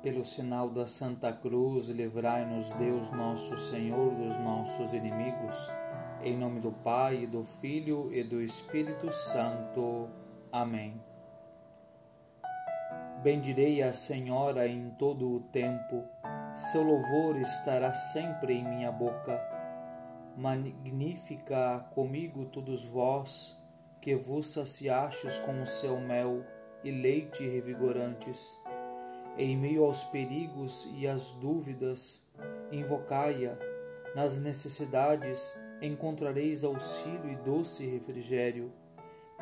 Pelo sinal da Santa Cruz, livrai-nos Deus nosso Senhor dos nossos inimigos. Em nome do Pai, do Filho e do Espírito Santo. Amém. Bendirei a Senhora em todo o tempo, seu louvor estará sempre em minha boca. Magnífica comigo todos vós, que vos saciastes com o seu mel e leite revigorantes em meio aos perigos e às dúvidas, invocai-a. Nas necessidades encontrareis auxílio e doce refrigério.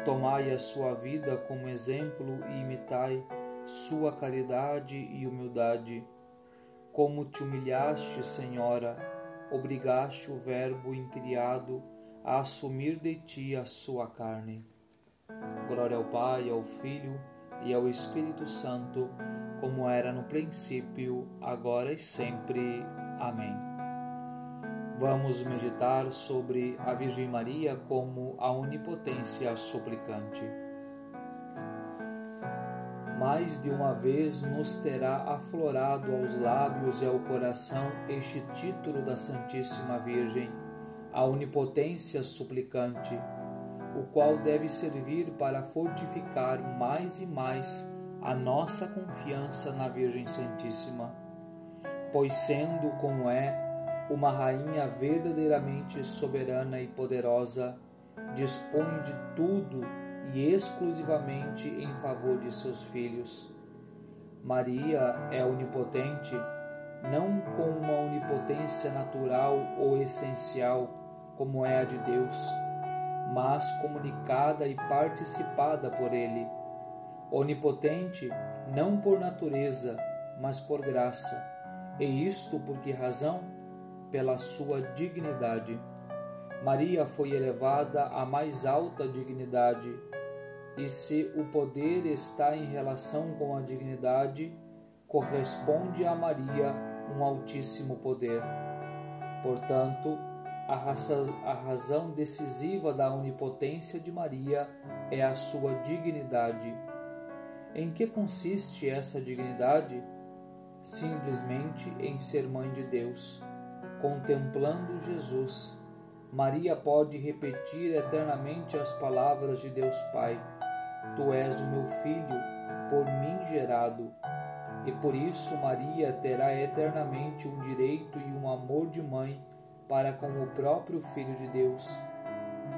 Tomai a sua vida como exemplo e imitai sua caridade e humildade. Como te humilhaste, Senhora, obrigaste o Verbo incriado a assumir de ti a sua carne. Glória ao Pai, ao Filho e ao Espírito Santo como era no princípio, agora e sempre. Amém. Vamos meditar sobre a Virgem Maria como a onipotência suplicante. Mais de uma vez nos terá aflorado aos lábios e ao coração este título da Santíssima Virgem, a onipotência suplicante, o qual deve servir para fortificar mais e mais a nossa confiança na Virgem Santíssima, pois sendo como é uma rainha verdadeiramente soberana e poderosa, dispõe de tudo e exclusivamente em favor de seus filhos. Maria é onipotente, não com uma onipotência natural ou essencial, como é a de Deus, mas comunicada e participada por Ele onipotente não por natureza, mas por graça. E isto por que razão? Pela sua dignidade. Maria foi elevada à mais alta dignidade, e se o poder está em relação com a dignidade, corresponde a Maria um altíssimo poder. Portanto, a razão decisiva da onipotência de Maria é a sua dignidade em que consiste essa dignidade? Simplesmente em ser mãe de Deus. Contemplando Jesus, Maria pode repetir eternamente as palavras de Deus Pai: Tu és o meu filho, por mim gerado. E por isso Maria terá eternamente um direito e um amor de mãe para com o próprio Filho de Deus,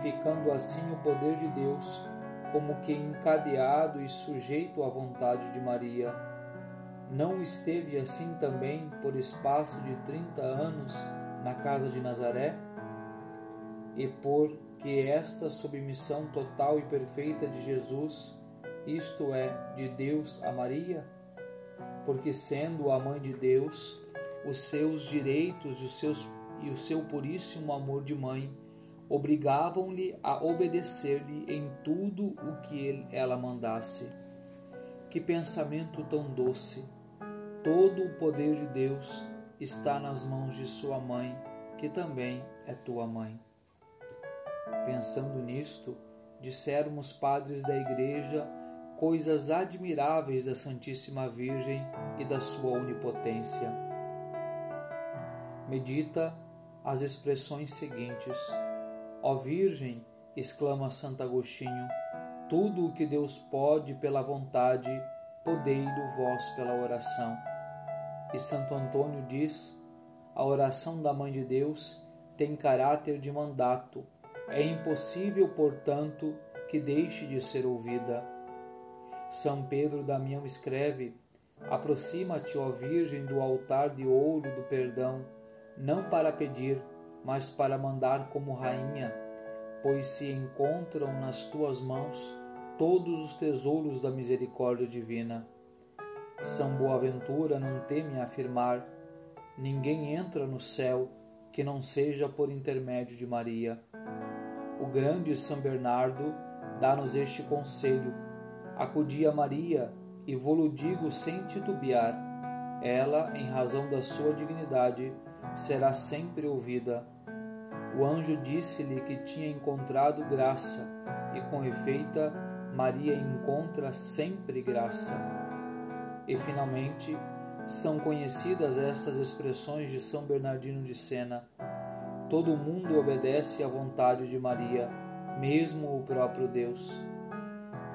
ficando assim o poder de Deus como que encadeado e sujeito à vontade de Maria. Não esteve assim também por espaço de trinta anos na casa de Nazaré? E por que esta submissão total e perfeita de Jesus, isto é, de Deus a Maria? Porque sendo a mãe de Deus, os seus direitos os seus, e o seu puríssimo amor de mãe obrigavam-lhe a obedecer-lhe em tudo o que ela mandasse. Que pensamento tão doce! Todo o poder de Deus está nas mãos de sua mãe, que também é tua mãe. Pensando nisto, disseram os padres da Igreja coisas admiráveis da Santíssima Virgem e da sua onipotência. Medita as expressões seguintes Ó Virgem, exclama Santo Agostinho, tudo o que Deus pode pela vontade, podei-lo vós pela oração. E Santo Antônio diz: a oração da Mãe de Deus tem caráter de mandato. É impossível, portanto, que deixe de ser ouvida. São Pedro Damião escreve: Aproxima-te, ó Virgem, do altar de ouro do perdão, não para pedir, mas para mandar como rainha, pois se encontram nas tuas mãos todos os tesouros da misericórdia divina. São Boaventura não teme afirmar: ninguém entra no céu que não seja por intermédio de Maria. O grande São Bernardo dá-nos este conselho: acudi a Maria e vou-lo digo sem titubear. Ela, em razão da sua dignidade, será sempre ouvida. O anjo disse-lhe que tinha encontrado graça, e com efeito Maria encontra sempre graça. E finalmente, são conhecidas estas expressões de São Bernardino de Sena. Todo mundo obedece à vontade de Maria, mesmo o próprio Deus.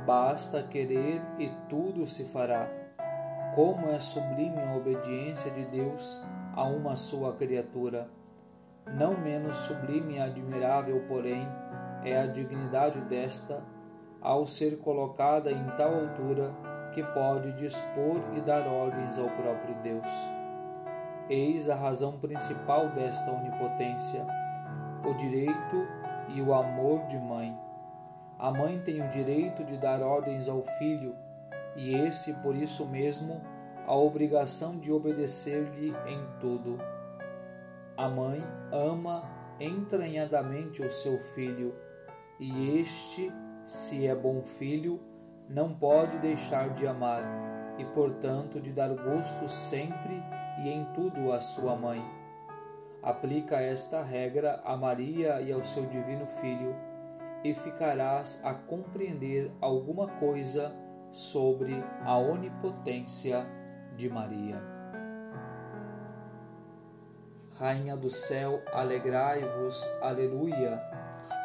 Basta querer e tudo se fará. Como é sublime a obediência de Deus a uma sua criatura. Não menos sublime e admirável, porém, é a dignidade desta, ao ser colocada em tal altura que pode dispor e dar ordens ao próprio Deus. Eis a razão principal desta onipotência: o direito e o amor de mãe. A mãe tem o direito de dar ordens ao filho, e esse, por isso mesmo, a obrigação de obedecer-lhe em tudo. A mãe ama entranhadamente o seu filho, e este, se é bom filho, não pode deixar de amar e, portanto, de dar gosto sempre e em tudo à sua mãe. Aplica esta regra a Maria e ao seu divino Filho e ficarás a compreender alguma coisa sobre a onipotência de Maria. Rainha do céu, alegrai-vos, aleluia,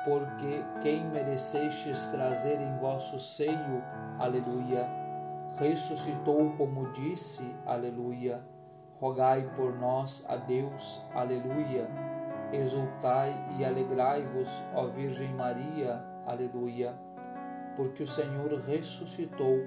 porque quem merecestes trazer em vosso seio, aleluia, ressuscitou como disse, aleluia. Rogai por nós a Deus, aleluia Exultai e alegrai-vos, ó Virgem Maria, aleluia, porque o Senhor ressuscitou